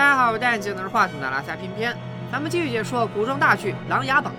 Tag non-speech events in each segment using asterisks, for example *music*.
大家好，我戴眼镜拿着话筒的拉塞偏偏，咱们继续解说古装大剧《琅琊榜》。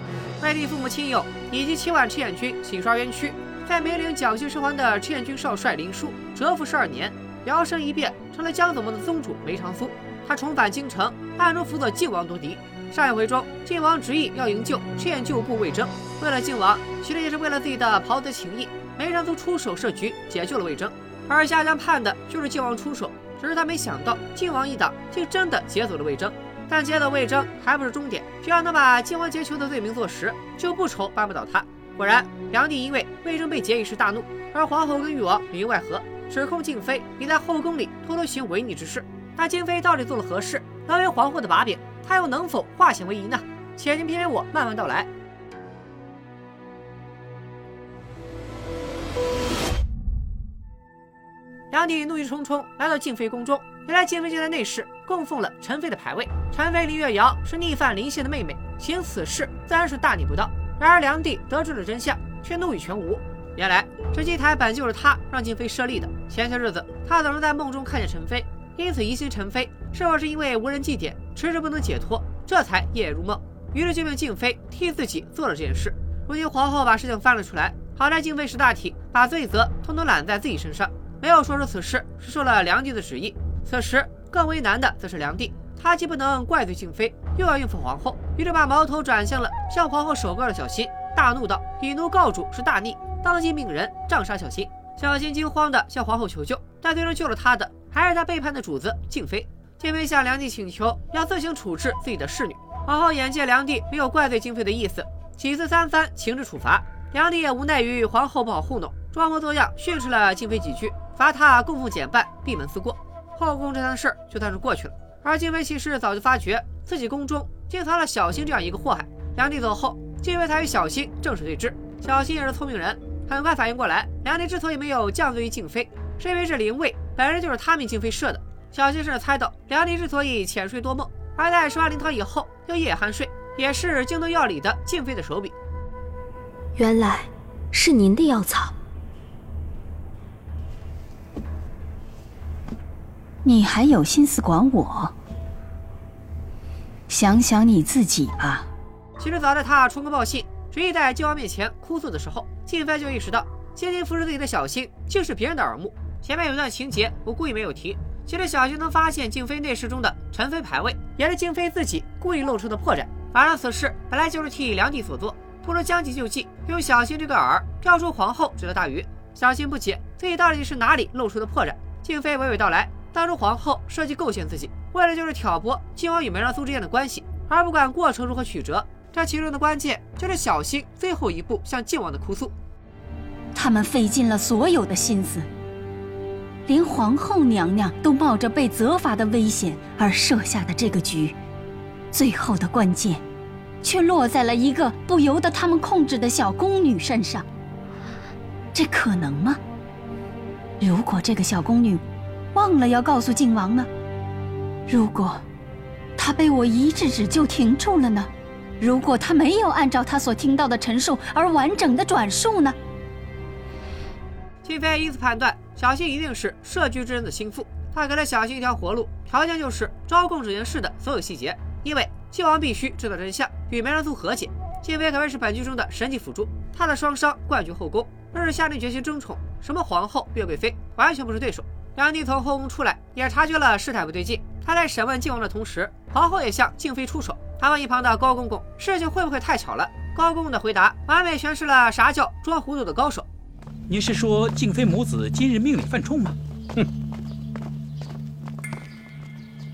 外地父母亲友以及七万赤焰军洗刷冤屈，在梅岭侥幸生还的赤焰军少帅林殊蛰伏十二年，摇身一变成了江左盟的宗主梅长苏。他重返京城，暗中辅佐靖王夺嫡。上一回中，靖王执意要营救赤焰旧部魏征，为了靖王，其实也是为了自己的袍泽情谊，梅长苏出手设局解救了魏征。而夏江盼的就是靖王出手。只是他没想到，靖王一党竟真的劫走了魏征。但劫走魏征还不是终点，只要能把靖王劫囚的罪名坐实，就不愁扳不倒他。果然，梁帝因为魏征被劫一事大怒，而皇后跟誉王里应外合，指控静妃你在后宫里偷偷行违逆之事。那静妃到底做了何事，能为皇后的把柄？她又能否化险为夷呢？且听偏偏我慢慢道来。梁帝怒气冲冲来到静妃宫中，原来静妃就在内室供奉了陈妃的牌位。陈妃林月瑶是逆犯林宪的妹妹，行此事自然是大逆不道。然而梁帝得知了真相，却怒语全无。原来这祭台本就是他让静妃设立的。前些日子他总是在梦中看见陈妃，因此疑心陈妃是否是因为无人祭奠，迟迟不能解脱，这才夜夜入梦。于是就命静妃替自己做了这件事。如今皇后把事情翻了出来，好在静妃识大体，把罪责统统揽在自己身上。没有说出此事是受了梁帝的旨意。此时更为难的则是梁帝，他既不能怪罪静妃，又要应付皇后，于是把矛头转向了向皇后首告的小新，大怒道：“以奴告主是大逆，当即命人杖杀小新。”小新惊慌的向皇后求救，但最终救了他的还是他背叛的主子静妃。静妃向梁帝请求要自行处置自己的侍女。皇后眼见梁帝没有怪罪静妃的意思，几次三番请旨处罚，梁帝也无奈于皇后不好糊弄，装模作样训斥了静妃几句。罚他供奉减半，闭门思过。后宫这摊事儿就算是过去了。而静妃其实早就发觉自己宫中竟藏了小新这样一个祸害。梁帝走后，静妃才与小新正式对峙。小新也是聪明人，很快反应过来，梁帝之所以没有降罪于静妃，是因为这灵位本身就是他命静妃设的。小新甚至猜到，梁帝之所以浅睡多梦，而在吃完灵汤以后又夜酣睡，也是京都药里的静妃的手笔。原来是您的药草。你还有心思管我？想想你自己吧。其实早在他冲宫报信，执意在靖王面前哭诉的时候，静妃就意识到，精心扶持自己的小新竟是别人的耳目。前面有段情节，我故意没有提。其实小新能发现静妃内室中的陈妃牌位，也是静妃自己故意露出的破绽。反正此事本来就是替梁帝所做，不如将计就计，用小新这个饵钓出皇后这条大鱼。小新不解自己到底是哪里露出的破绽，静妃娓娓道来。当初皇后设计构陷自己，为的就是挑拨靖王与梅长苏之间的关系，而不管过程如何曲折。这其中的关键就是小新最后一步向靖王的哭诉。他们费尽了所有的心思，连皇后娘娘都冒着被责罚的危险而设下的这个局，最后的关键，却落在了一个不由得他们控制的小宫女身上。这可能吗？如果这个小宫女……忘了要告诉靖王呢？如果他被我一制止就停住了呢？如果他没有按照他所听到的陈述而完整的转述呢？静妃因此判断，小新一定是设局之人的心腹。他给了小新一条活路，条件就是招供这件事的所有细节。因为靖王必须知道真相，与梅兰苏和解。静妃可谓是本剧中的神级辅助，她的双商冠军后宫，若是下定决心争宠，什么皇后、岳贵妃，完全不是对手。梁帝从后宫出来，也察觉了事态不对劲。他在审问靖王的同时，皇后也向静妃出手。他问一旁的高公公：“事情会不会太巧了？”高公公的回答完美诠释了啥叫装糊涂的高手。你是说静妃母子今日命里犯冲吗？哼！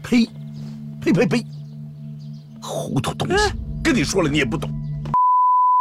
呸！呸呸呸！糊涂东西，跟你说了你也不懂。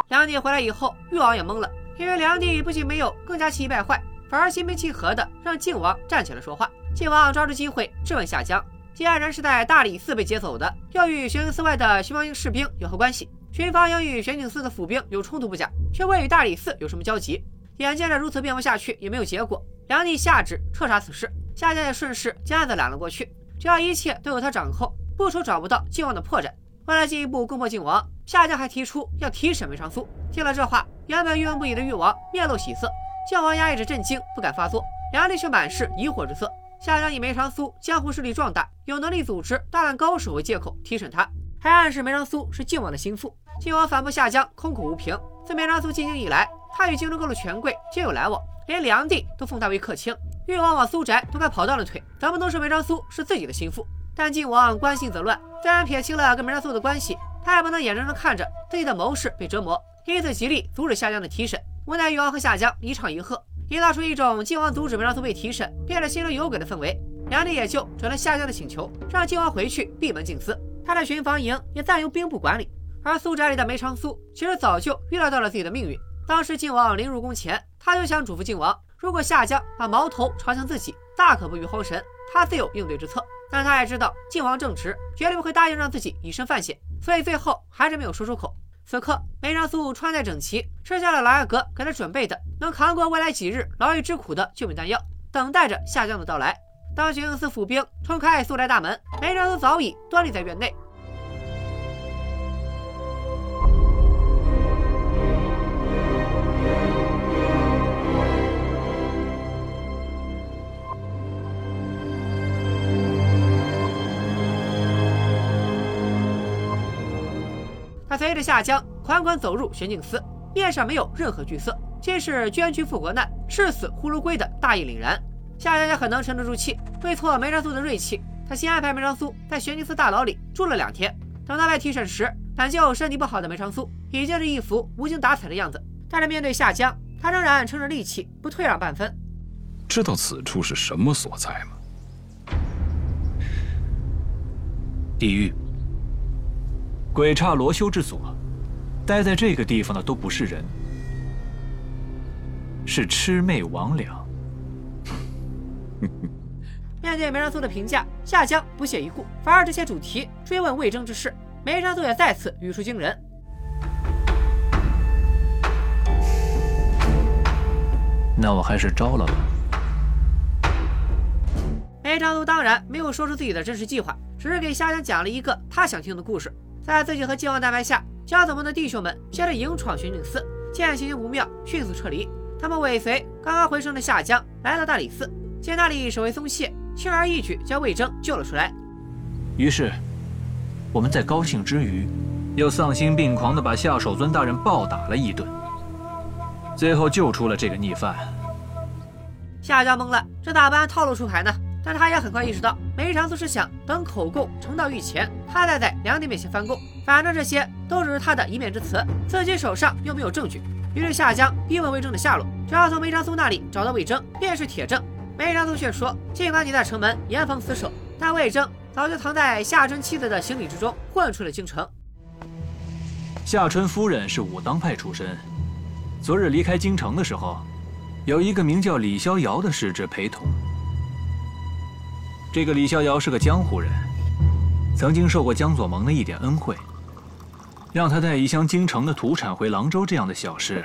梁帝回来以后，誉王也懵了，因为梁帝不仅没有更加气急败坏。反而心平气和的让靖王站起来说话。靖王抓住机会质问夏江：既然人是在大理寺被劫走的，又与玄景寺外的巡防营士兵有何关系？巡防营与玄景寺的府兵有冲突不假，却未与大理寺有什么交集？眼见着如此辩驳下去也没有结果，梁帝下旨彻查此事。夏江也顺势将案子揽了过去。只要一切都有他掌控，不愁找不到靖王的破绽。为了进一步攻破靖王，夏江还提出要提审梅长苏。听了这话，原本郁闷不已的誉王面露喜色。靖王压抑着震惊，不敢发作；梁帝却满是疑惑之色。夏江以梅长苏江湖势力壮大，有能力组织大量高手为借口提审他，还暗示梅长苏是靖王的心腹。靖王反驳夏江空口无凭。自梅长苏进京以来，他与京中各路权贵皆有来往，连梁帝都奉他为客卿。越王往苏宅都快跑断了腿，怎么能说梅长苏是自己的心腹？但靖王关心则乱，虽然撇清了跟梅长苏的关系，他也不能眼睁睁看着自己的谋士被折磨，因此极力阻止夏江的提审。无奈越王和夏江一唱一和。营造出一种靖王阻止梅长苏被提审，变得心中有鬼的氛围。梁帝也就准了夏江的请求，让靖王回去闭门静思。他的巡防营也暂由兵部管理。而苏宅里的梅长苏其实早就预料到了自己的命运。当时靖王临入宫前，他就想嘱咐靖王，如果夏江把矛头朝向自己，大可不必慌神，他自有应对之策。但他也知道靖王正直，绝对不会答应让自己以身犯险，所以最后还是没有说出口。此刻，梅长苏穿戴整齐，吃下了老阿格给他准备的能扛过未来几日牢狱之苦的救命丹药，等待着下降的到来。当玄宁司府兵冲开苏宅大门，梅长苏早已端立在院内。他随着夏江款款走入玄镜司，面上没有任何惧色，皆是捐躯赴国难、视死忽如归的大义凛然。夏江也很能沉得住气，对挫梅长苏的锐气，他先安排梅长苏在玄镜司大牢里住了两天。等他被提审时，本就身体不好的梅长苏已经是一副无精打采的样子，但是面对夏江，他仍然撑着力气，不退让半分。知道此处是什么所在吗？地狱。鬼刹罗修之所，待在这个地方的都不是人，是魑魅魍魉。*laughs* 面对梅长苏的评价，夏江不屑一顾，反而这些主题追问魏征之事。梅长苏也再次语出惊人。*laughs* 那我还是招了吧。梅长苏当然没有说出自己的真实计划，只是给夏江讲了一个他想听的故事。在自己和靖王的安排下，教子们的弟兄们接着迎闯玄镜司，见情形不妙，迅速撤离。他们尾随刚刚回城的夏江来到大理寺，见那里守卫松懈，轻而易举将魏征救了出来。于是，我们在高兴之余，又丧心病狂地把夏守尊大人暴打了一顿，最后救出了这个逆犯。夏江懵了，这大般套路出牌呢？但他也很快意识到，梅长苏是想等口供呈到御前，他再在梁帝面前翻供。反正这些都只是他的一面之词，自己手上又没有证据。于是夏江逼问魏征的下落，只要从梅长苏那里找到魏征，便是铁证。梅长苏却说，尽管你在城门严防死守，但魏征早就藏在夏春妻子的行李之中，混出了京城。夏春夫人是武当派出身，昨日离开京城的时候，有一个名叫李逍遥的使者陪同。这个李逍遥是个江湖人，曾经受过江左盟的一点恩惠，让他带一箱京城的土产回廊州这样的小事，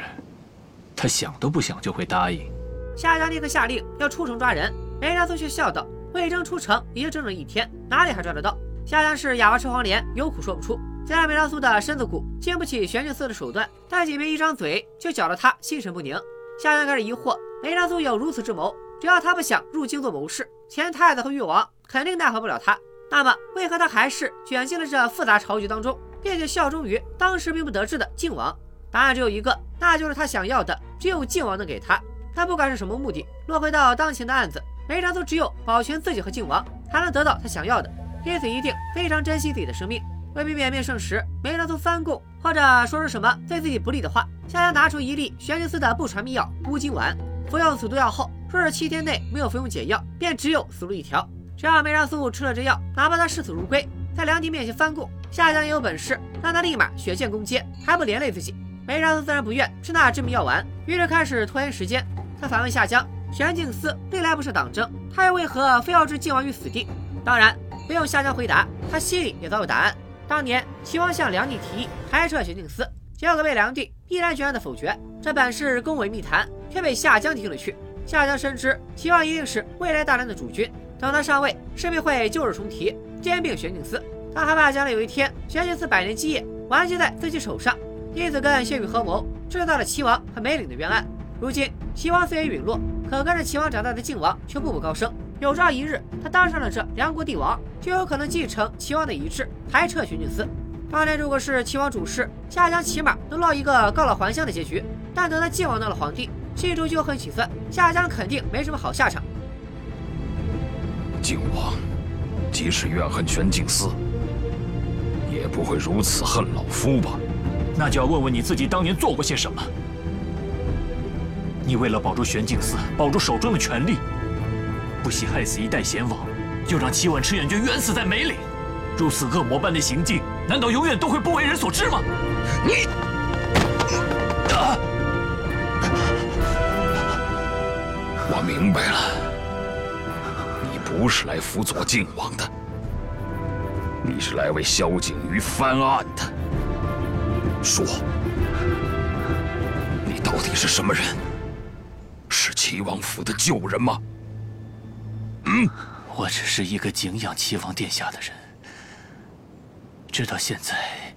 他想都不想就会答应。夏家立刻下令要出城抓人，梅长苏却笑道：“魏征出城已经整整一天，哪里还抓得到？”夏江是哑巴吃黄连，有苦说不出。虽然梅长苏的身子骨经不起玄镜司的手段，但仅凭一张嘴就搅得他心神不宁。夏江开始疑惑，梅长苏有如此之谋。只要他不想入京做谋士，前太子和誉王肯定奈何不了他。那么，为何他还是卷进了这复杂朝局当中，并且效忠于当时并不得志的靖王？答案只有一个，那就是他想要的只有靖王能给他。但不管是什么目的，落回到当前的案子，梅长苏只有保全自己和靖王，才能得到他想要的。因此，一定非常珍惜自己的生命。为避免面圣时梅长苏翻供，或者说出什么对自己不利的话，夏江拿出一粒玄镜司的不传秘药乌金丸，服用此毒药后。说是七天内没有服用解药，便只有死路一条。只要梅长苏吃了这药，哪怕他视死如归，在梁帝面前翻供，夏江也有本事让他立马血溅宫街，还不连累自己。梅长苏自然不愿吃那致命药丸，于是开始拖延时间。他反问夏江：玄镜司历来不是党争，他又为何非要置靖王于死地？当然不用夏江回答，他心里也早有答案。当年齐王向梁帝提议开设玄镜司，结果被梁帝毅然决然的否决。这本是宫闱秘谈，却被夏江听了去。夏江深知齐王一定是未来大梁的主君，等他上位，势必会旧日重提，兼并玄镜司。他害怕将来有一天玄镜司百年基业完结在自己手上，因此跟谢宇合谋，制造了齐王和梅岭的冤案。如今齐王虽已陨落，可跟着齐王长大的靖王却步步高升。有朝一日他当上了这梁国帝王，就有可能继承齐王的遗志，排斥玄镜司。当年如果是齐王主事，夏江起码能落一个告老还乡的结局。但等他晋王当了皇帝，心中就很起算，夏江肯定没什么好下场。靖王，即使怨恨玄镜司，也不会如此恨老夫吧？那就要问问你自己当年做过些什么。你为了保住玄镜司，保住手中的权力，不惜害死一代贤王，又让七万赤焰军冤死在梅岭，如此恶魔般的行径。难道永远都会不为人所知吗？你，啊！我明白了，你不是来辅佐靖王的，你是来为萧景瑜翻案的。说，你到底是什么人？是齐王府的旧人吗？嗯，我只是一个敬仰齐王殿下的人。直到现在，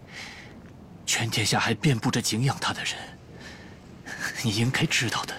全天下还遍布着敬仰他的人，你应该知道的。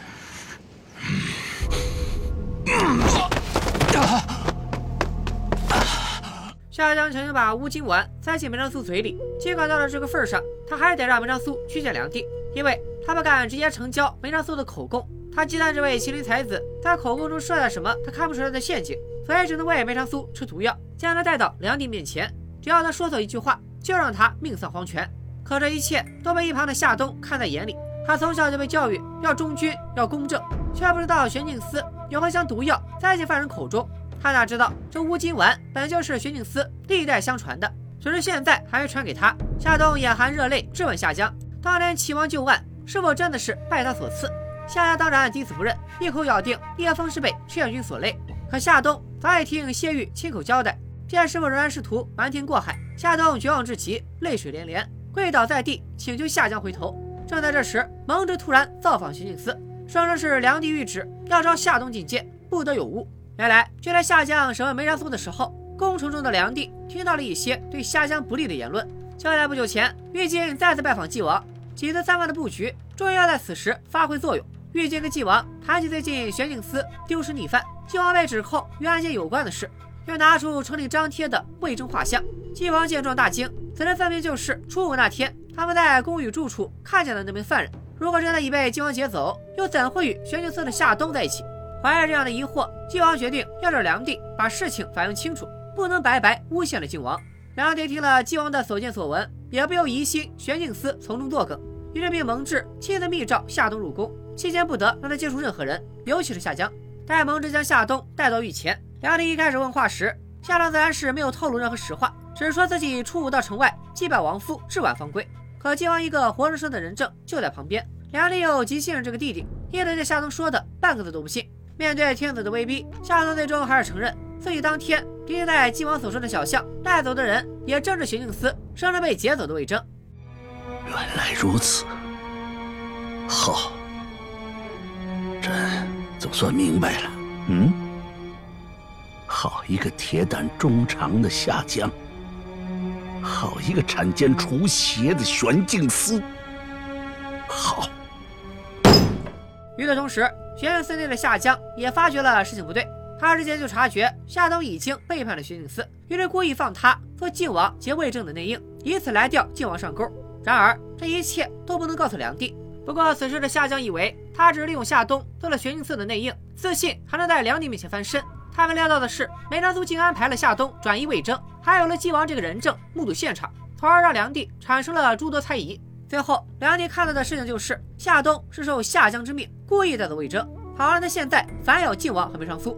夏江强行把乌金丸塞进梅长苏嘴里，尽管到了这个份上，他还得让梅长苏去见梁帝，因为他不敢直接成交梅长苏的口供，他忌惮这位麒麟才子在口供中设下什么他看不出来的陷阱，所以只能为梅长苏吃毒药，将他带到梁帝面前。只要他说错一句话，就让他命丧黄泉。可这一切都被一旁的夏冬看在眼里。他从小就被教育要忠君要公正，却不知道玄镜司准备将毒药塞进犯人口中。他哪知道这乌金丸本就是玄镜司历代相传的，只是现在还没传给他。夏冬眼含热泪质问夏江：当年齐王救案是否真的是拜他所赐？夏江当然抵死不认，一口咬定叶枫是被赤焰军所累。可夏冬早已听谢玉亲口交代。见师傅仍然试图瞒天过海，夏冬绝望至极，泪水连连，跪倒在地，请求夏江回头。正在这时，蒙挚突然造访玄镜司，声称是梁帝谕旨要招夏冬觐见，不得有误。原来就在夏江审问梅长苏的时候，宫城中的梁帝听到了一些对夏江不利的言论。就在不久前，玉京再次拜访纪王，几次三番的布局终于要在此时发挥作用。玉京跟纪王谈起最近玄镜司丢失逆犯，纪王被指控与案件有关的事。又拿出城里张贴的魏征画像，纪王见状大惊，此人分明就是初五那天他们在宫宇住处看见的那名犯人。如果真的已被靖王劫走，又怎会与玄镜司的夏冬在一起？怀着这样的疑惑，靖王决定要找梁帝把事情反映清楚，不能白白诬陷了靖王。梁帝听了靖王的所见所闻，也不由疑心玄镜司从中作梗，于是命蒙挚亲自密诏夏冬入宫，期间不得让他接触任何人，尤其是夏江。待蒙挚将夏冬带到御前。梁帝一开始问话时，夏冬自然是没有透露任何实话，只说自己初五到城外祭拜王父，至晚方归。可靖王一个活生生的人证就在旁边，梁帝又极信任这个弟弟，因此对夏冬说的半个字都不信。面对天子的威逼，夏冬最终还是承认自己当天逼在靖王所说的小巷带走的人，也正是玄镜司生着被劫走的魏征。原来如此，好，朕总算明白了。嗯。好一个铁胆忠肠的夏江，好一个铲奸除邪的玄镜司。好。与此同时，玄镜司内的夏江也发觉了事情不对，他之前就察觉夏冬已经背叛了玄镜司，于是故意放他做靖王劫魏征的内应，以此来钓靖王上钩。然而这一切都不能告诉梁帝。不过此时的夏江以为他只是利用夏冬做了玄镜司的内应，自信还能在梁帝面前翻身。他没料到的是，梅长苏竟安排了夏冬转移魏征，还有了纪王这个人证目睹现场，从而让梁帝产生了诸多猜疑。最后，梁帝看到的事情就是夏冬是受夏江之命故意带走魏征，好让他现在反咬靖王和梅长苏。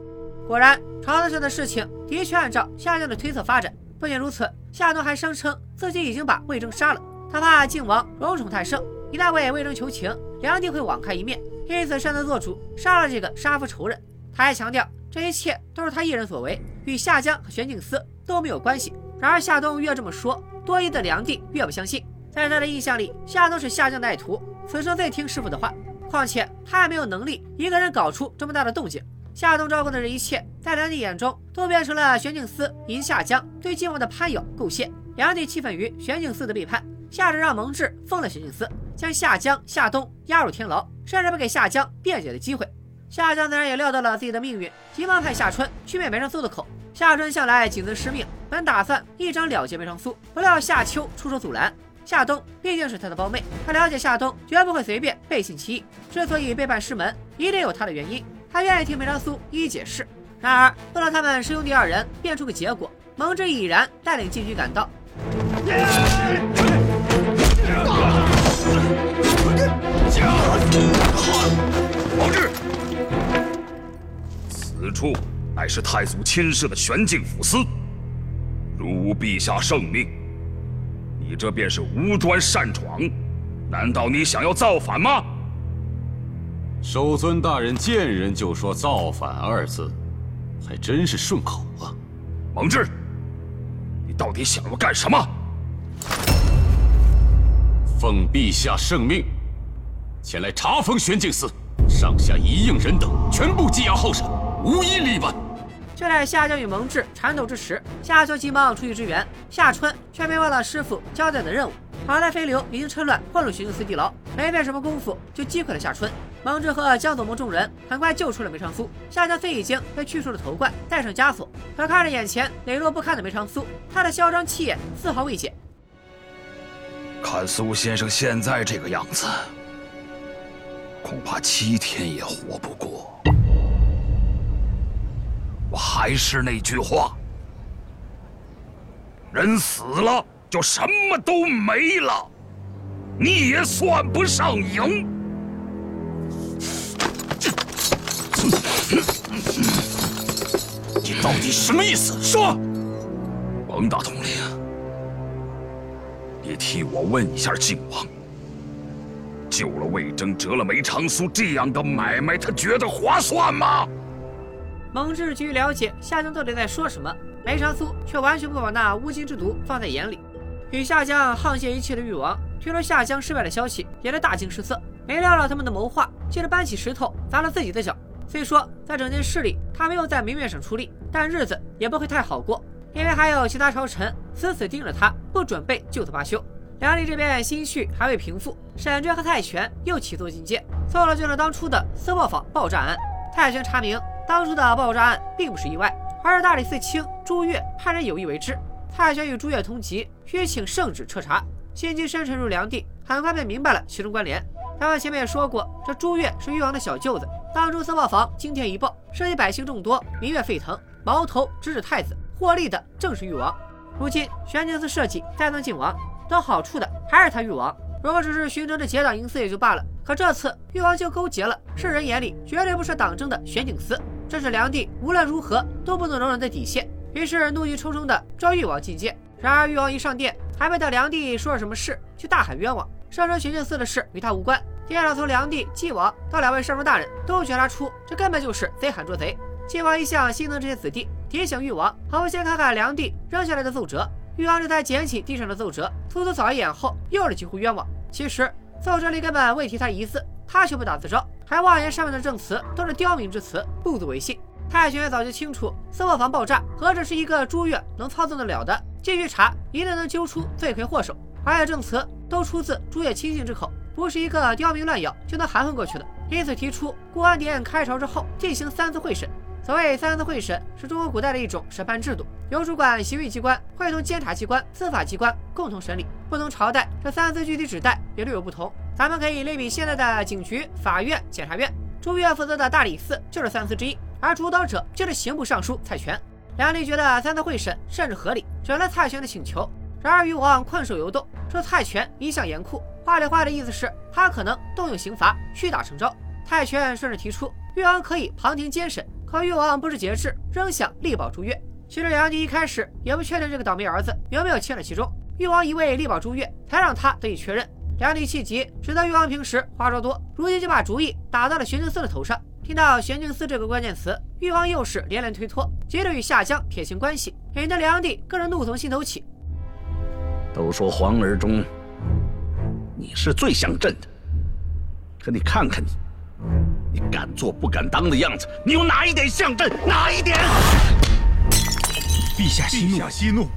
果然，朝堂上的事情的确按照夏江的推测发展。不仅如此，夏冬还声称自己已经把魏征杀了，他怕靖王荣宠太盛，一旦为魏征求情，梁帝会网开一面，因此擅自做主杀了这个杀父仇人。他还强调。这一切都是他一人所为，与夏江和玄镜司都没有关系。然而夏冬越这么说，多疑的梁帝越不相信。在他的印象里，夏冬是夏江的爱徒，此生最听师傅的话。况且他也没有能力一个人搞出这么大的动静。夏冬招供的这一切，在梁帝眼中都变成了玄镜司引夏江对靖王的攀咬构陷。梁帝气愤于玄镜司的背叛，下旨让蒙挚封了玄镜司，将夏江、夏冬押入天牢，甚至不给夏江辩解的机会。夏江自然也料到了自己的命运，急忙派夏春去灭梅长苏的口。夏春向来谨遵师命，本打算一掌了结梅长苏，不料夏秋出手阻拦。夏冬毕竟是他的胞妹，他了解夏冬绝不会随便背信弃义，之所以背叛师门，一定有他的原因。他愿意听梅长苏一一解释。然而，为了他们师兄弟二人变出个结果，蒙挚已然带领禁军赶到。王志，此处乃是太祖亲设的玄镜府司，如无陛下圣命，这便是无端擅闯。难道你想要造反吗？守尊大人见人就说“造反”二字，还真是顺口啊！蒙挚，你到底想要干什么？奉陛下圣命，前来查封玄镜司，上下一应人等全部羁押候审，无一例外。就在夏江与蒙挚缠斗之时，夏秋急忙出去支援，夏春却没忘了师傅交代的任务。好在飞流已经趁乱混入巡司地牢，没费什么功夫就击溃了夏春。蒙挚和江左盟众人很快救出了梅长苏。夏江虽已经被去除了头冠，戴上枷锁，可看着眼前羸弱不堪的梅长苏，他的嚣张气焰丝毫未减。看苏先生现在这个样子，恐怕七天也活不过。我还是那句话，人死了就什么都没了，你也算不上赢。你到底什么意思？说，王大统领，你替我问一下靖王，救了魏征，折了梅长苏，这样的买卖，他觉得划算吗？蒙挚急于了解夏江到底在说什么，梅长苏却完全不把那乌金之毒放在眼里。与夏江沆瀣一气的誉王，听说夏江失败的消息，也是大惊失色。没料到他们的谋划，竟是搬起石头砸了自己的脚。虽说在整件事里他没有在明面上出力，但日子也不会太好过，因为还有其他朝臣死死盯着他，不准备就此罢休。梁帝这边心绪还未平复，沈娟和泰拳又起奏进谏，错了就是当初的色磨坊爆炸案。泰拳查明，当初的爆炸案并不是意外，而是大理寺卿朱越派人有意为之。泰拳与朱越同级，需请圣旨彻查。心机深沉如梁帝，很快便明白了其中关联。咱们前面也说过，这朱越是誉王的小舅子。当初色磨坊惊天一爆，涉及百姓众多，民怨沸腾，矛头直指太子，获利的正是誉王。如今玄镜司设计再能靖王，得好处的还是他誉王。如果只是寻征的结党营私也就罢了，可这次誉王就勾结了世人眼里绝对不是党争的玄镜司，这是梁帝无论如何都不能容忍的底线。于是怒气冲冲的召誉王觐见。然而誉王一上殿，还没等梁帝说了什么事，就大喊冤枉。上升玄镜司的事与他无关。殿上从梁帝、晋王到两位上书大人，都觉察出这根本就是贼喊捉贼。晋王一向心疼这些子弟，提醒誉王，好好先看看梁帝扔下来的奏折。誉王这才捡起地上的奏折，粗粗扫一眼后，又是几乎冤枉。其实奏折里根本未提他一字，他却不打自招，还妄言上面的证词都是刁民之词，不足为信。太玄早就清楚，色磨坊爆炸何止是一个朱越能操纵得了的，继续查，一定能揪出罪魁祸首。而且证词都出自朱越亲信之口，不是一个刁民乱咬就能含混过去的。因此提出公安殿开朝之后进行三次会审。所谓三次会审，是中国古代的一种审判制度，由主管刑狱机关会同监察机关、司法机关共同审理。不同朝代这三次具体指代也略有不同。咱们可以类比现在的警局、法院、检察院。朱越负责的大理寺就是三司之一，而主导者就是刑部尚书蔡权。梁帝觉得三次会审甚至合理，准了蔡权的请求。然而，誉王困兽犹斗，说蔡权一向严酷，话里话的意思是，他可能动用刑罚，屈打成招。蔡权甚至提出，誉王可以旁听监审，可誉王不知节制，仍想力保朱越。其实，梁帝一开始也不确定这个倒霉儿子有没有牵扯其中，誉王一味力保朱越，才让他得以确认。梁帝气急，知道誉王平时话说多，如今就把主意打到了玄镜司的头上。听到玄镜司这个关键词，誉王又是连连推脱，急着与夏江撇清关系，引得梁帝更是怒从心头起。都说皇儿中，你是最像朕的，可你看看你，你敢做不敢当的样子，你有哪一点像朕？哪一点？陛下息怒！陛下息怒！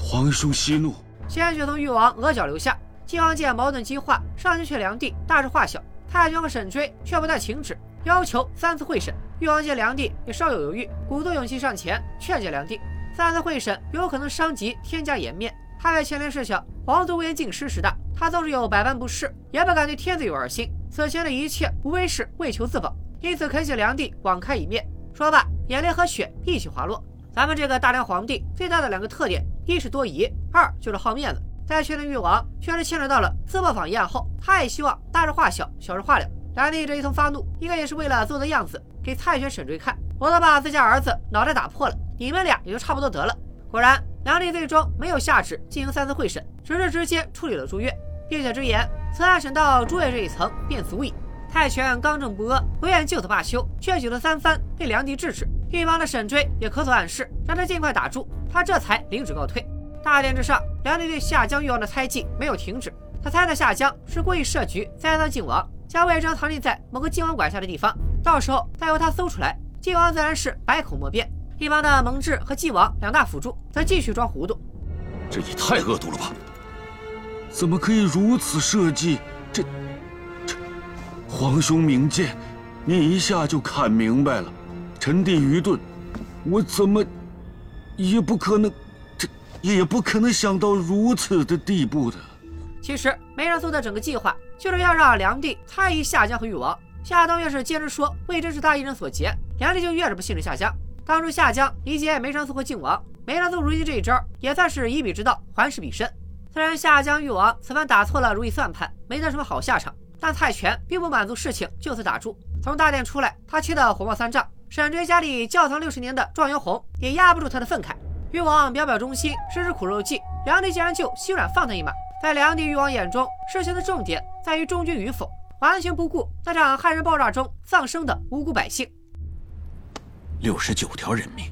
皇兄息怒！鲜血从誉王额角流下。晋王见矛盾激化，上前劝梁帝大事化小。太君和沈追却不但请旨，要求三次会审。玉王见梁帝也稍有犹豫，鼓足勇气上前劝诫梁帝，三次会审有可能伤及天家颜面。他为牵连事小，皇族威严尽失时的他，纵使有百般不适，也不敢对天子有二心。此前的一切无非是为求自保，因此恳请梁帝网开一面。说罢，眼泪和血一起滑落。咱们这个大梁皇帝最大的两个特点，一是多疑，二就是好面子。在确定誉王确实牵扯到了自爆坊一案后，他也希望大事化小，小事化了。梁帝这一通发怒，应该也是为了做做样子给蔡玄、沈追看。我都把自家儿子脑袋打破了，你们俩也就差不多得了。果然，梁帝最终没有下旨进行三次会审，只是直接处理了朱越，并且直言此案审到朱越这一层便足矣。蔡玄刚正不阿，不愿就此罢休，却举了三番被梁帝制止。一旁的沈追也咳嗽暗示，让他尽快打住，他这才领旨告退。大殿之上，梁帝对夏江誉王的猜忌没有停止。他猜测夏江是故意设局栽赃靖王，将魏征藏匿在某个靖王管辖的地方，到时候再由他搜出来，靖王自然是百口莫辩。一旁的蒙挚和靖王两大辅助则继续装糊涂。这也太恶毒了吧！怎么可以如此设计？这这，皇兄明鉴，你一下就看明白了。臣弟愚钝，我怎么也不可能，也不可能想到如此的地步的。其实梅长苏的整个计划就是要让梁帝猜疑夏江和誉王。夏冬越是坚持说魏征是他一人所劫，梁帝就越是不信任夏江。当初夏江理解梅长苏和靖王，梅长苏如今这一招也算是以彼之道还施彼身。虽然夏江誉王此番打错了如意算盘，没得什么好下场，但蔡权并不满足事情就此打住。从大殿出来，他气得火冒三丈。沈追家里窖藏六十年的状元红也压不住他的愤慨。誉王表表忠心，实施苦肉计，梁帝竟然就心软放他一马。在梁帝、誉王眼中，事情的重点在于忠君与否，完全不顾那场汉人爆炸中丧生的无辜百姓。六十九条人命，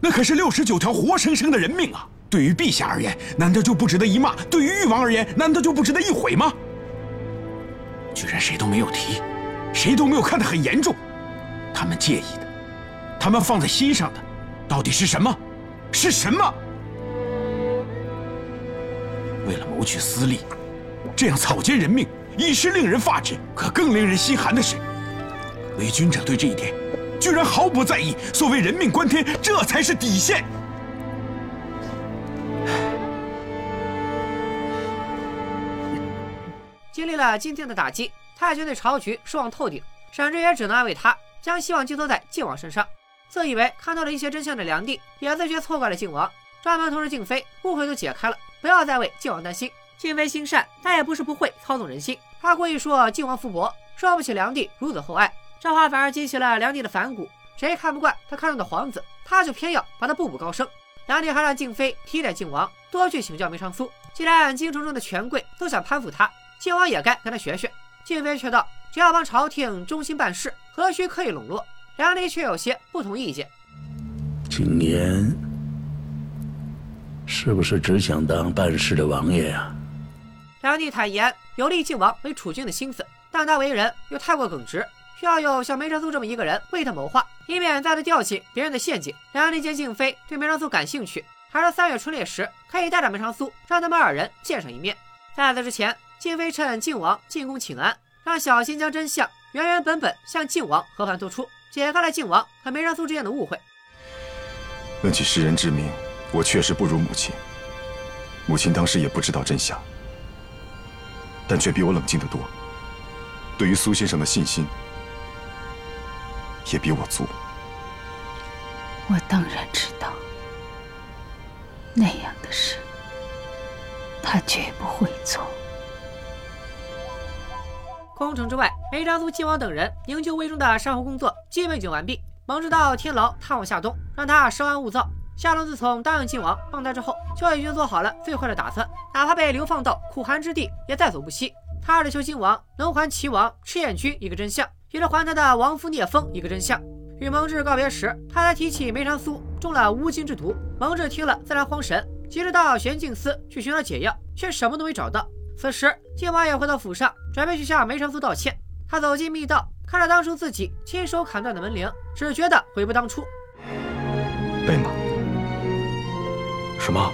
那可是六十九条活生生的人命啊！对于陛下而言，难道就不值得一骂？对于誉王而言，难道就不值得一毁吗？居然谁都没有提，谁都没有看得很严重。他们介意的。他们放在心上的，到底是什么？是什么？为了谋取私利，这样草菅人命，已是令人发指。可更令人心寒的是，伪君者对这一点，居然毫不在意。所谓人命关天，这才是底线。经历了今天的打击，太君对朝局失望透顶，沈志也只能安慰他，将希望寄托在靖王身上。自以为看到了一些真相的梁帝，也自觉错怪了靖王，专门通知靖妃，误会都解开了，不要再为靖王担心。靖妃心善，但也不是不会操纵人心。他故意说靖王福薄，受不起梁帝如此厚爱，这话反而激起了梁帝的反骨。谁看不惯他看中的皇子，他就偏要把他步步高升。梁帝还让靖妃提点靖王，多去请教梅长苏。既然京城中的权贵都想攀附他，靖王也该跟他学学。靖妃却道：只要帮朝廷忠心办事，何须刻意笼络？梁帝却有些不同意见。景言是不是只想当办事的王爷啊？梁帝坦言有立靖王为储君的心思，但他为人又太过耿直，需要有像梅长苏这么一个人为他谋划，以免再次掉进别人的陷阱。梁帝见静妃对梅长苏感兴趣，还说三月春猎时可以带着梅长苏，让他们二人见上一面。在此之前，静妃趁靖王进宫请安，让小新将真相原原本本向靖王和盘托出。解开了靖王和梅长苏之间的误会。论起世人之名，我确实不如母亲。母亲当时也不知道真相，但却比我冷静得多。对于苏先生的信心，也比我足。我当然知道，那样的事，他绝不会做。空城之外，梅长苏、靖王等人营救魏忠的善后工作基本已经完毕。蒙挚到天牢探望夏冬，让他稍安勿躁。夏冬自从答应靖王帮他之后，就已经做好了最坏的打算，哪怕被流放到苦寒之地，也在所不惜。他只求靖王能还齐王赤焰军一个真相，也是还他的亡夫聂风一个真相。与蒙挚告别时，他才提起梅长苏中了乌金之毒。蒙挚听了自然慌神，急着到玄镜司去寻找解药，却什么都没找到。此时，靖王也回到府上，准备去向梅长苏道歉。他走进密道，看着当初自己亲手砍断的门铃，只觉得悔不当初。贝马，什么？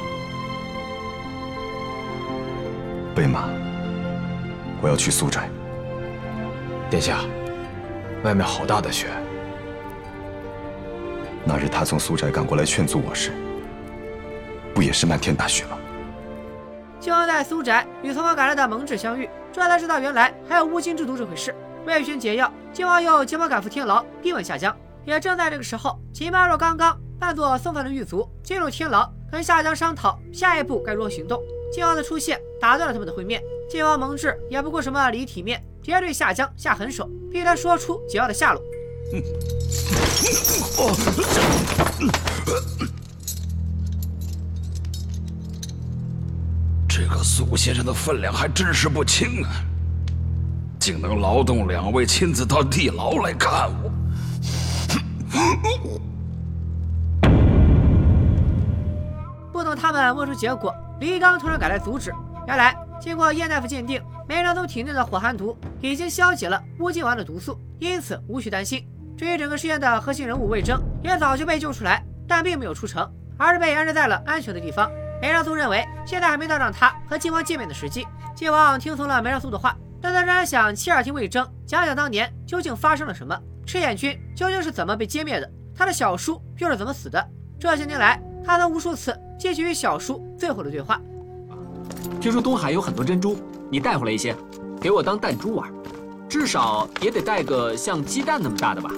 贝马，我要去苏宅。殿下，外面好大的雪。那日他从苏宅赶过来劝阻我时，不也是漫天大雪吗？靖王在苏宅与从外赶来的蒙挚相遇，这才知道原来还有乌金之毒这回事。为寻解药，靖王又急忙赶赴天牢，逼问夏江。也正在这个时候，秦般若刚刚扮作送饭的狱卒进入天牢，跟夏江商讨下一步该如何行动。靖王的出现打断了他们的会面。靖王蒙挚也不顾什么礼体面，直接对夏江下狠手，逼他说出解药的下落。这 *laughs* 个苏先生的分量还真是不轻啊，竟能劳动两位亲自到地牢来看我。不等他们问出结果，李刚突然赶来阻止。原来，经过叶大夫鉴定，梅长苏体内的火寒毒已经消解了乌金丸的毒素，因此无需担心。至于整个实验的核心人物魏征，也早就被救出来，但并没有出城，而是被安置在了安全的地方。梅长苏认为，现在还没到让他和靖王见面的时机。靖王听从了梅长苏的话，但他仍然想亲耳听魏征讲讲当年究竟发生了什么，赤焰军究竟是怎么被歼灭的，他的小叔又是怎么死的。这些年来，他曾无数次借取与小叔最后的对话。听说东海有很多珍珠，你带回来一些，给我当弹珠玩。至少也得带个像鸡蛋那么大的吧？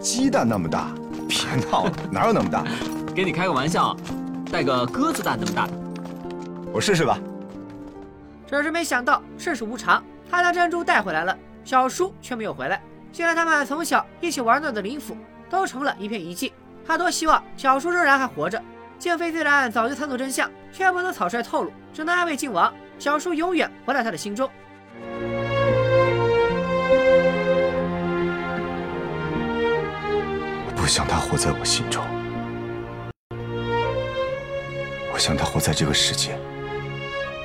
鸡蛋那么大？别闹了，哪有那么大？*laughs* 给你开个玩笑，带个鸽子蛋那么大的。我试试吧。只是没想到世事无常，他将珍珠带回来了，小叔却没有回来。现在他们从小一起玩闹的林府都成了一片遗迹。他多希望小叔仍然还活着。静妃虽然早就参透真相，却不能草率透露，只能安慰靖王：小叔永远活在他的心中。我不想他活在我心中，想他活在这个世界。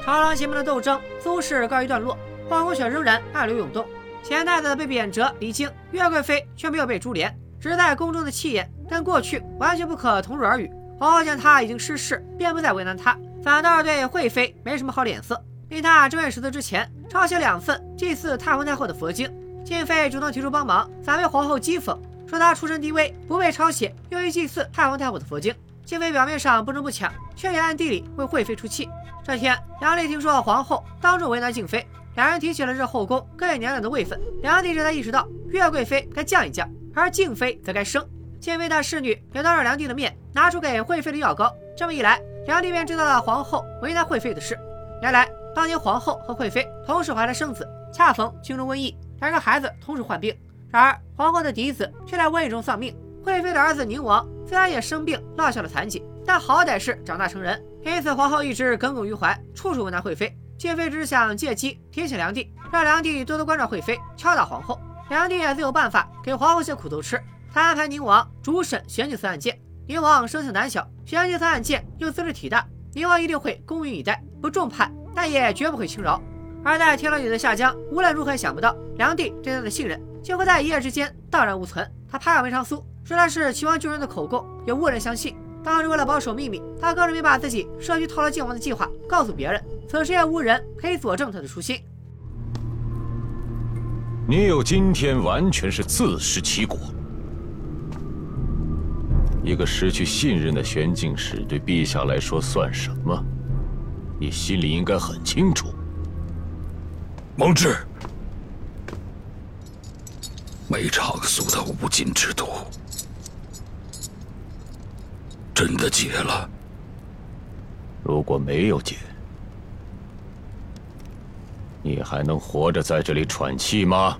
长廊前面的斗争苏氏告一段落，皇宫却仍然暗流涌动。前太子被贬谪离京，岳贵妃却没有被株连，只是在宫中的气焰跟过去完全不可同日而语。皇后见他已经失势，便不再为难他，反倒是对惠妃没什么好脸色，令他正月十四之前抄写两份祭祀太皇太后的佛经。静妃主动提出帮忙，反被皇后讥讽，说她出身低微，不被抄写用于祭祀太皇太后的佛经。静妃表面上不争不抢，却也暗地里为惠妃出气。这天，梁帝听说皇后当众为难静妃，两人提起了这后宫各位娘娘的位分。梁帝这才意识到，越贵妃该降一降，而静妃则该升。静妃的侍女也当着梁帝的面拿出给惠妃的药膏，这么一来，梁帝便知道了皇后为难惠妃的事。原来，当年皇后和惠妃同时怀胎生子，恰逢京中瘟疫，两个孩子同时患病。然而，皇后的嫡子却在瘟疫中丧命。惠妃的儿子宁王虽然也生病落下了残疾，但好歹是长大成人，因此皇后一直耿耿于怀，处处为难惠妃。静妃只想借机提醒梁帝，让梁帝多多关照惠妃，敲打皇后。梁帝也自有办法给皇后些苦头吃。他安排宁王主审玄镜司案件，宁王生性胆小，玄镜司案件又资质体大，宁王一定会公允以待，不重判，但也绝不会轻饶。而在天牢里的夏江，无论如何也想不到，梁帝对他的信任竟会在一夜之间荡然无存。他拍案梅长苏，说他是齐王救人的口供，也无人相信。当时为了保守秘密，他更是没把自己设局套牢靖王的计划告诉别人，此时也无人可以佐证他的初心。你有今天，完全是自食其果。一个失去信任的玄镜使，对陛下来说算什么？你心里应该很清楚。蒙挚，梅长苏的无尽之毒真的解了？如果没有解，你还能活着在这里喘气吗？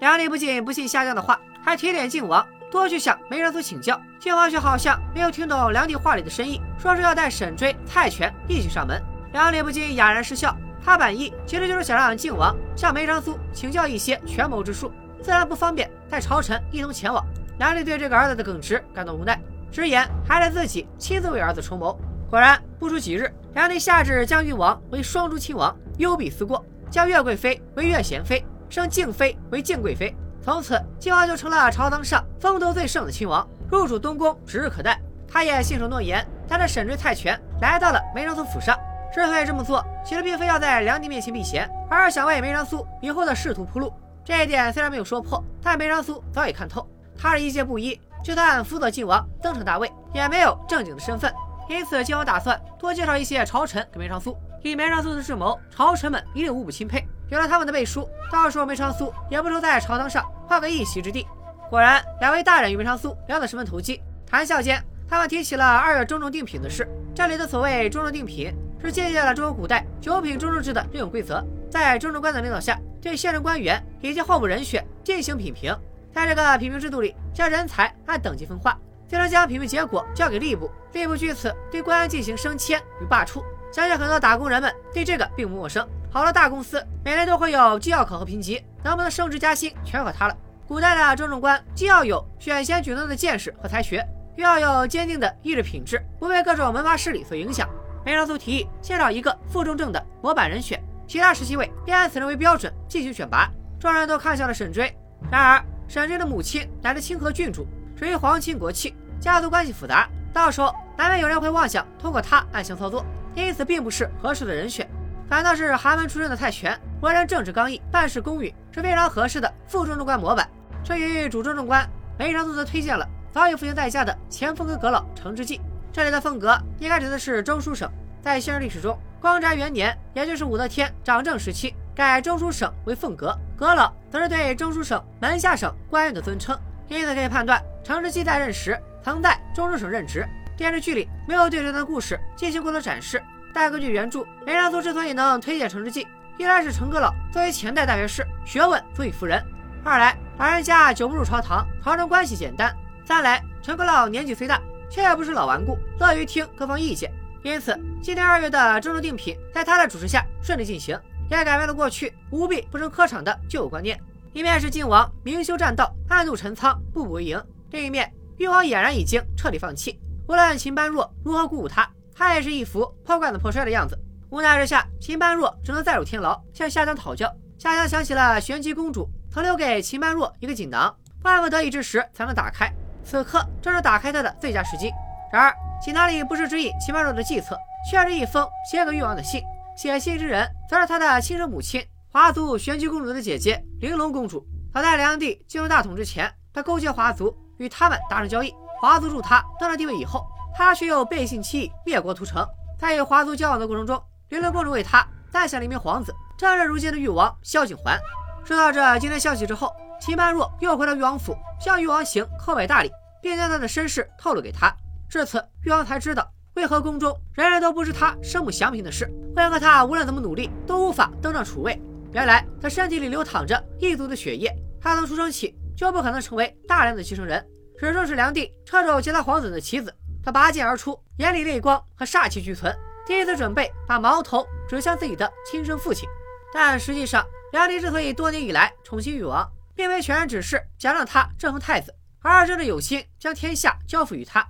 梁帝不仅不信夏江的话，还提点靖王多去向梅长苏请教。靖王却好像没有听懂梁帝话里的深意，说是要带沈追、蔡泉一起上门。梁帝不禁哑然失笑，他本意其实就是想让靖王向梅长苏请教一些权谋之术，自然不方便带朝臣一同前往。梁帝对这个儿子的耿直感到无奈，直言还得自己亲自为儿子筹谋。果然不出几日，梁帝下旨将誉王为双珠亲王，优比思过，将岳贵妃为岳贤妃。升静妃为静贵妃，从此靖王就成了朝堂上风头最盛的亲王，入主东宫指日可待。他也信守诺言，带着沈追、蔡泉来到了梅长苏府上。之所以这么做，其实并非要在梁帝面前避嫌，而是想为梅长苏以后的仕途铺路。这一点虽然没有说破，但梅长苏早已看透，他是一介布衣，就算辅佐晋王登上大位，也没有正经的身份。因此，晋王打算多介绍一些朝臣给梅长苏。以梅长苏的智谋，朝臣们一定无不钦佩。有了他们的背书，到时候梅长苏也不愁在朝堂上换个一席之地。果然，两位大人与梅长苏聊得十分投机。谈笑间，他们提起了二月中正定品的事。这里的所谓中正定品，是借鉴了中国古代九品中正制的任用规则，在中正官的领导下，对现任官员以及候补人选进行品评。在这个品评制度里，将人才按等级分化，最终将品评结果交给吏部，吏部据此对官员进行升迁与罢黜。相信很多打工人们对这个并不陌生。好了，大公司每年都会有绩效考核评级，能不能升职加薪全靠它了。古代的中正官既要有选贤举能的见识和才学，又要有坚定的意志品质，不被各种门阀势力所影响。梅长苏提议先找一个副中正的模板人选，其他十七位便按此人为标准进行选拔。众人都看向了沈追，然而沈追的母亲乃是清河郡主，属于皇亲国戚，家族关系复杂，到时候难免有人会妄想通过他暗箱操作，因此并不是合适的人选。反倒是寒门出身的太玄，为人正直刚毅，办事公允，是非常合适的副中正官模板。至于主中正官，梅长苏则推荐了早已服刑在家的前锋阁阁老程之济。这里的凤阁应该指的是中书省。在现实历史中，光宅元年，也就是武则天掌政时期，改中书省为凤阁，阁老则是对中书省门下省官员的尊称。因此可以判断，程之济在任时曾在中书省任职。电视剧里没有对这段故事进行过多展示，但根据原著，梅长苏之所以能推荐程之济，一来是程阁老作为前代大学士，学问足以服人。二来，老人家久不入朝堂，朝中关系简单；三来，陈阁老年纪虽大，却也不是老顽固，乐于听各方意见。因此，今年二月的郑州定品在他的主持下顺利进行，也改变了过去无比不成科场的旧观念。一面是晋王明修栈道，暗度陈仓，步步为营；另一面，誉王俨然已经彻底放弃。无论秦般若如何鼓舞他，他也是一副破罐子破摔的样子。无奈之下，秦般若只能再入天牢，向夏江讨教。夏江想起了玄机公主。曾留给秦般若一个锦囊，万不得已之时才能打开。此刻正是打开它的最佳时机。然而，锦囊里不是指引秦般若的计策，却是一封写给誉王的信。写信之人，则是他的亲生母亲华族玄机公主的姐姐玲珑公主。早在梁帝进入大统之前，他勾结华族，与他们达成交易。华族助他登上帝位以后，他却又背信弃义，灭国屠城。在与华族交往的过程中，玲珑公主为他诞下了一名皇子，正是如今的誉王萧景桓。知道这惊天消息之后，秦般若又回到誉王府，向誉王行叩拜大礼，并将他的身世透露给他。至此，誉王才知道为何宫中人人都不知他生母祥嫔的事，为何他无论怎么努力都无法登上储位。原来他身体里流淌着异族的血液，他从出生起就不可能成为大梁的继承人。始终是梁帝掣肘其他皇子的棋子，他拔剑而出，眼里泪光和煞气俱存，第一次准备把矛头指向自己的亲生父亲，但实际上。梁帝之所以多年以来宠幸誉王，并非全然只是想让他正衡太子，而是真的有心将天下交付于他。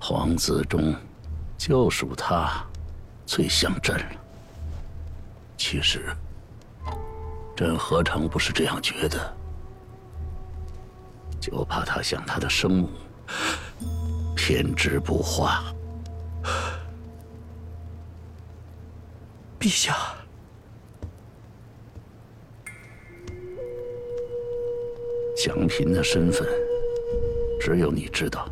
皇子中，就属他最像朕了。其实，朕何尝不是这样觉得？就怕他像他的生母，偏执不化。陛下。蒋平的身份，只有你知道。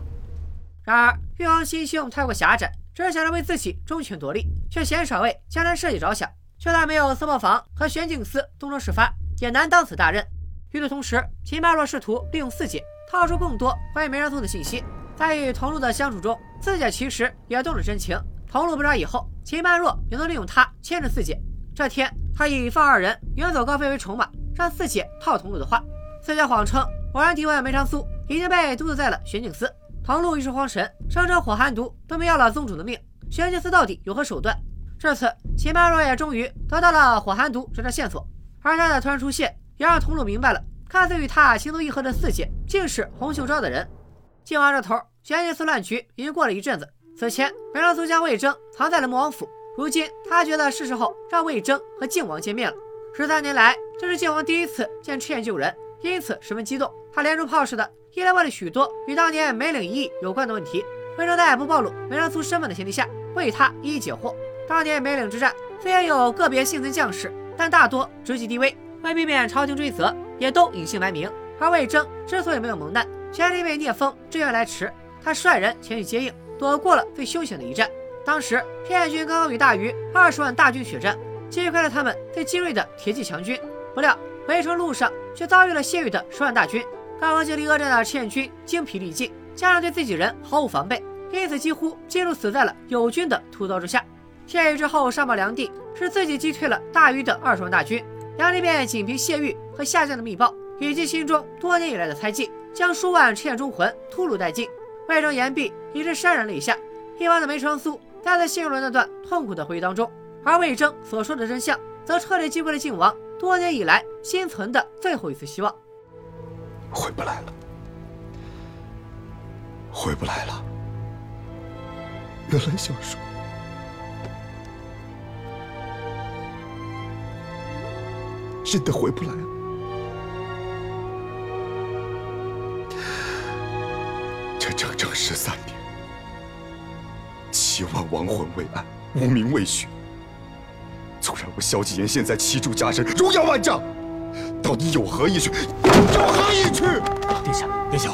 然而，誉王心胸太过狭窄，只想着为自己争权夺利，却鲜少为江南社稷着想。就算没有司破坊和玄镜司东窗事发，也难当此大任。与此同时，秦般若试图利用四姐套出更多关于梅长苏的信息。在与童露的相处中，四姐其实也动了真情。童露不知以后，秦般若也能利用他牵制四姐。这天，他以放二人远走高飞为筹码，让四姐套童露的话。四姐谎称偶然提问梅长苏已经被毒死在了玄镜司，唐禄一时慌神，声称火寒毒都没要了宗主的命。玄镜司到底有何手段？这次秦般若也终于得到了火寒毒这条线索，而他的突然出现也让童禄明白了，看似与他情投意合的四姐竟是洪秀昭的人。靖王这头，玄镜司乱局已经过了一阵子。此前梅长苏将魏征藏在了穆王府，如今他觉得是时候让魏征和靖王见面了。十三年来，这是靖王第一次见赤焰救人。因此十分激动，他连珠炮似的一连问了许多与当年梅岭一役有关的问题，魏征在不暴露梅长苏身份的前提下，为他一一解惑。当年梅岭之战，虽然有个别幸存将士，但大多职级低微，为避免朝廷追责，也都隐姓埋名。而魏征之所以没有蒙难，全是因为聂风支援来迟，他率人前去接应，躲过了最凶险的一战。当时骗军刚刚与大余二十万大军血战，击溃了他们最精锐的铁骑强军，不料回程路上却遭遇了谢玉的十万大军。刚刚经历恶战的赤焰军精疲力尽，加上对自己人毫无防备，因此几乎几乎死在了友军的屠刀之下。谢玉之后上报梁帝，是自己击退了大禹的二十万大军。梁帝便仅凭谢玉和下将的密报，以及心中多年以来的猜忌，将数万赤焰忠魂屠戮殆尽。魏征言毕，已是潸然泪下。一旁的梅长苏在他陷入了那段痛苦的回忆当中，而魏征所说的真相，则彻底击溃了靖王多年以来心存的最后一丝希望。回不来了，回不来了。原来小叔真的回不来了。这整整十三年，七万亡魂未安，无名未雪。纵然我萧继言现在旗柱加身，荣耀万丈，到底有何意趣？有何意趣？殿下，殿下。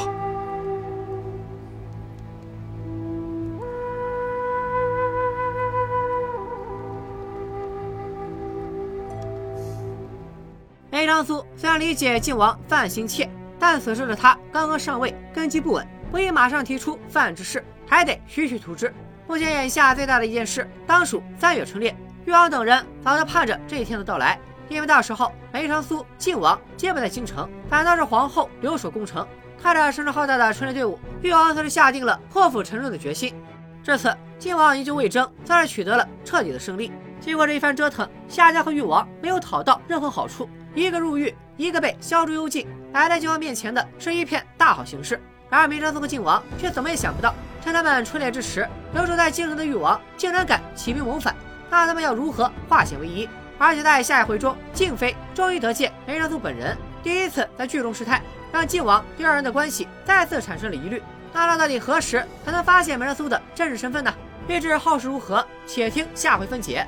梅长苏虽然理解靖王犯案心切，但此时的他刚刚上位，根基不稳，不宜马上提出犯之事，还得徐徐图之。目前眼下最大的一件事，当属三月春猎。誉王等人早就盼着这一天的到来，因为到时候梅长苏、靖王皆不在京城，反倒是皇后留守宫城。看着声势浩大的春猎队伍，誉王算是下定了破釜沉舟的决心。这次靖王营救魏征，算是取得了彻底的胜利。经过这一番折腾，夏家和誉王没有讨到任何好处，一个入狱，一个被消除幽禁，摆在靖王面前的是一片大好形势。然而梅长苏和靖王却怎么也想不到，趁他们春猎之时，留守在京城的誉王竟然敢起兵谋反。那他们要如何化险为夷？而且在下一回中，静妃终于得见梅长苏本人，第一次在剧中失态，让靖王对二人的关系再次产生了疑虑。那他到底何时才能发现梅长苏的真实身份呢？欲知后事如何，且听下回分解。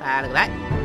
拜了个拜。